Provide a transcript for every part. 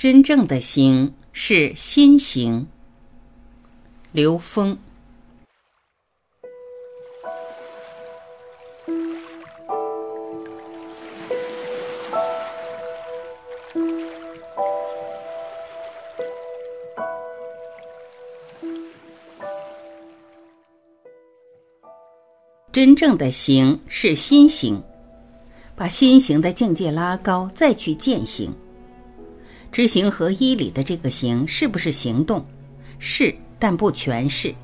真正的行是心行。刘峰。真正的行是心行，把心行的境界拉高，再去践行。知行合一里的这个行是不是行动？是，但不全是。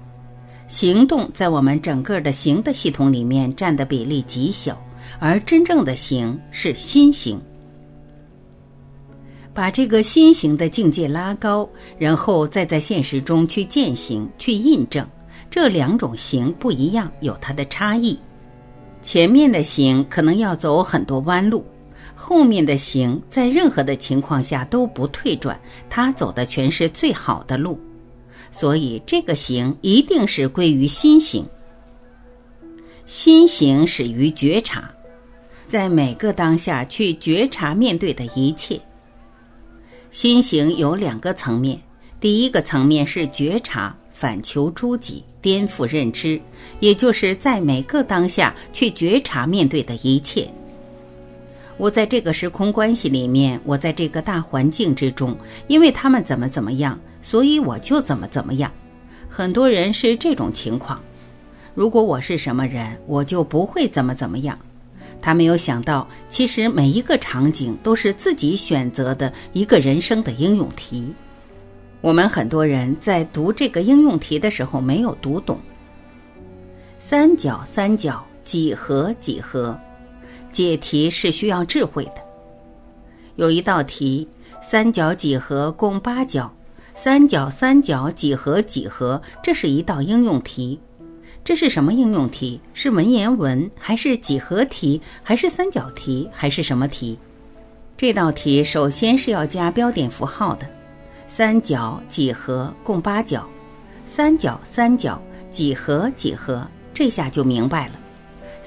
行动在我们整个的行的系统里面占的比例极小，而真正的行是心行。把这个心行的境界拉高，然后再在现实中去践行、去印证，这两种行不一样，有它的差异。前面的行可能要走很多弯路。后面的行在任何的情况下都不退转，他走的全是最好的路，所以这个行一定是归于心行。心行始于觉察，在每个当下去觉察面对的一切。心行有两个层面，第一个层面是觉察，反求诸己，颠覆认知，也就是在每个当下去觉察面对的一切。我在这个时空关系里面，我在这个大环境之中，因为他们怎么怎么样，所以我就怎么怎么样。很多人是这种情况。如果我是什么人，我就不会怎么怎么样。他没有想到，其实每一个场景都是自己选择的一个人生的应用题。我们很多人在读这个应用题的时候没有读懂。三角，三角，几何，几何。解题是需要智慧的。有一道题：三角几何共八角，三角三角几何几何？这是一道应用题。这是什么应用题？是文言文，还是几何题，还是三角题，还是什么题？这道题首先是要加标点符号的。三角几何共八角，三角三角几何几何？这下就明白了。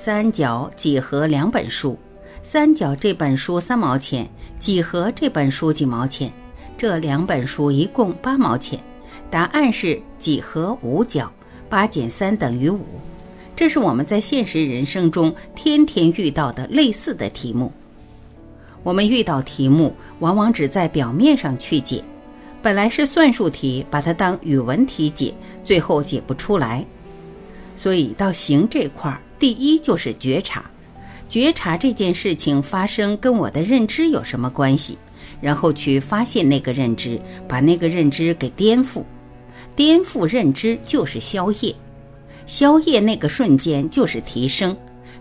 三角几何两本书，三角这本书三毛钱，几何这本书几毛钱，这两本书一共八毛钱。答案是几何五角，八减三等于五。这是我们在现实人生中天天遇到的类似的题目。我们遇到题目，往往只在表面上去解，本来是算术题，把它当语文题解，最后解不出来。所以到行这块儿。第一就是觉察，觉察这件事情发生跟我的认知有什么关系，然后去发现那个认知，把那个认知给颠覆，颠覆认知就是消业，消业那个瞬间就是提升，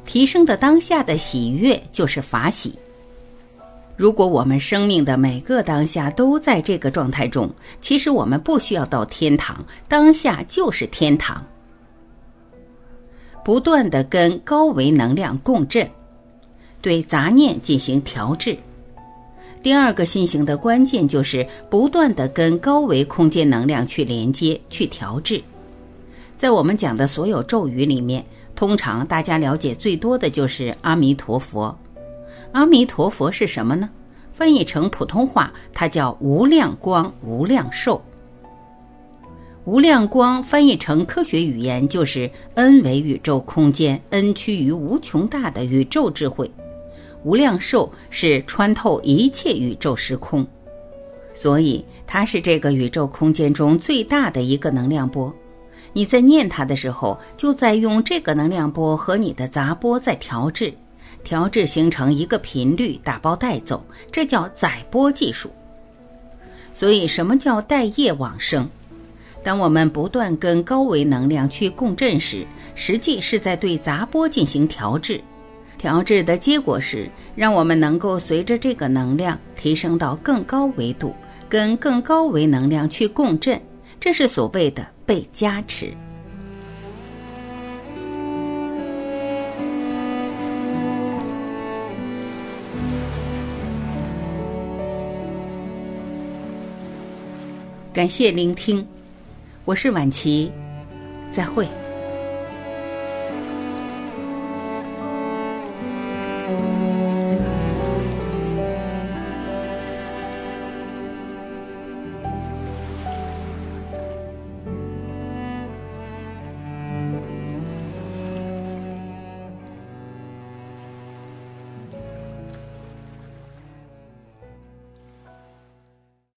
提升的当下的喜悦就是法喜。如果我们生命的每个当下都在这个状态中，其实我们不需要到天堂，当下就是天堂。不断的跟高维能量共振，对杂念进行调制。第二个心行的关键就是不断的跟高维空间能量去连接、去调制。在我们讲的所有咒语里面，通常大家了解最多的就是阿弥陀佛。阿弥陀佛是什么呢？翻译成普通话，它叫无量光、无量寿。无量光翻译成科学语言就是 n 为宇宙空间，n 趋于无穷大的宇宙智慧。无量寿是穿透一切宇宙时空，所以它是这个宇宙空间中最大的一个能量波。你在念它的时候，就在用这个能量波和你的杂波在调制，调制形成一个频率，打包带走，这叫载波技术。所以，什么叫带业往生？当我们不断跟高维能量去共振时，实际是在对杂波进行调制。调制的结果是，让我们能够随着这个能量提升到更高维度，跟更高维能量去共振。这是所谓的被加持。感谢聆听。我是晚琪，再会。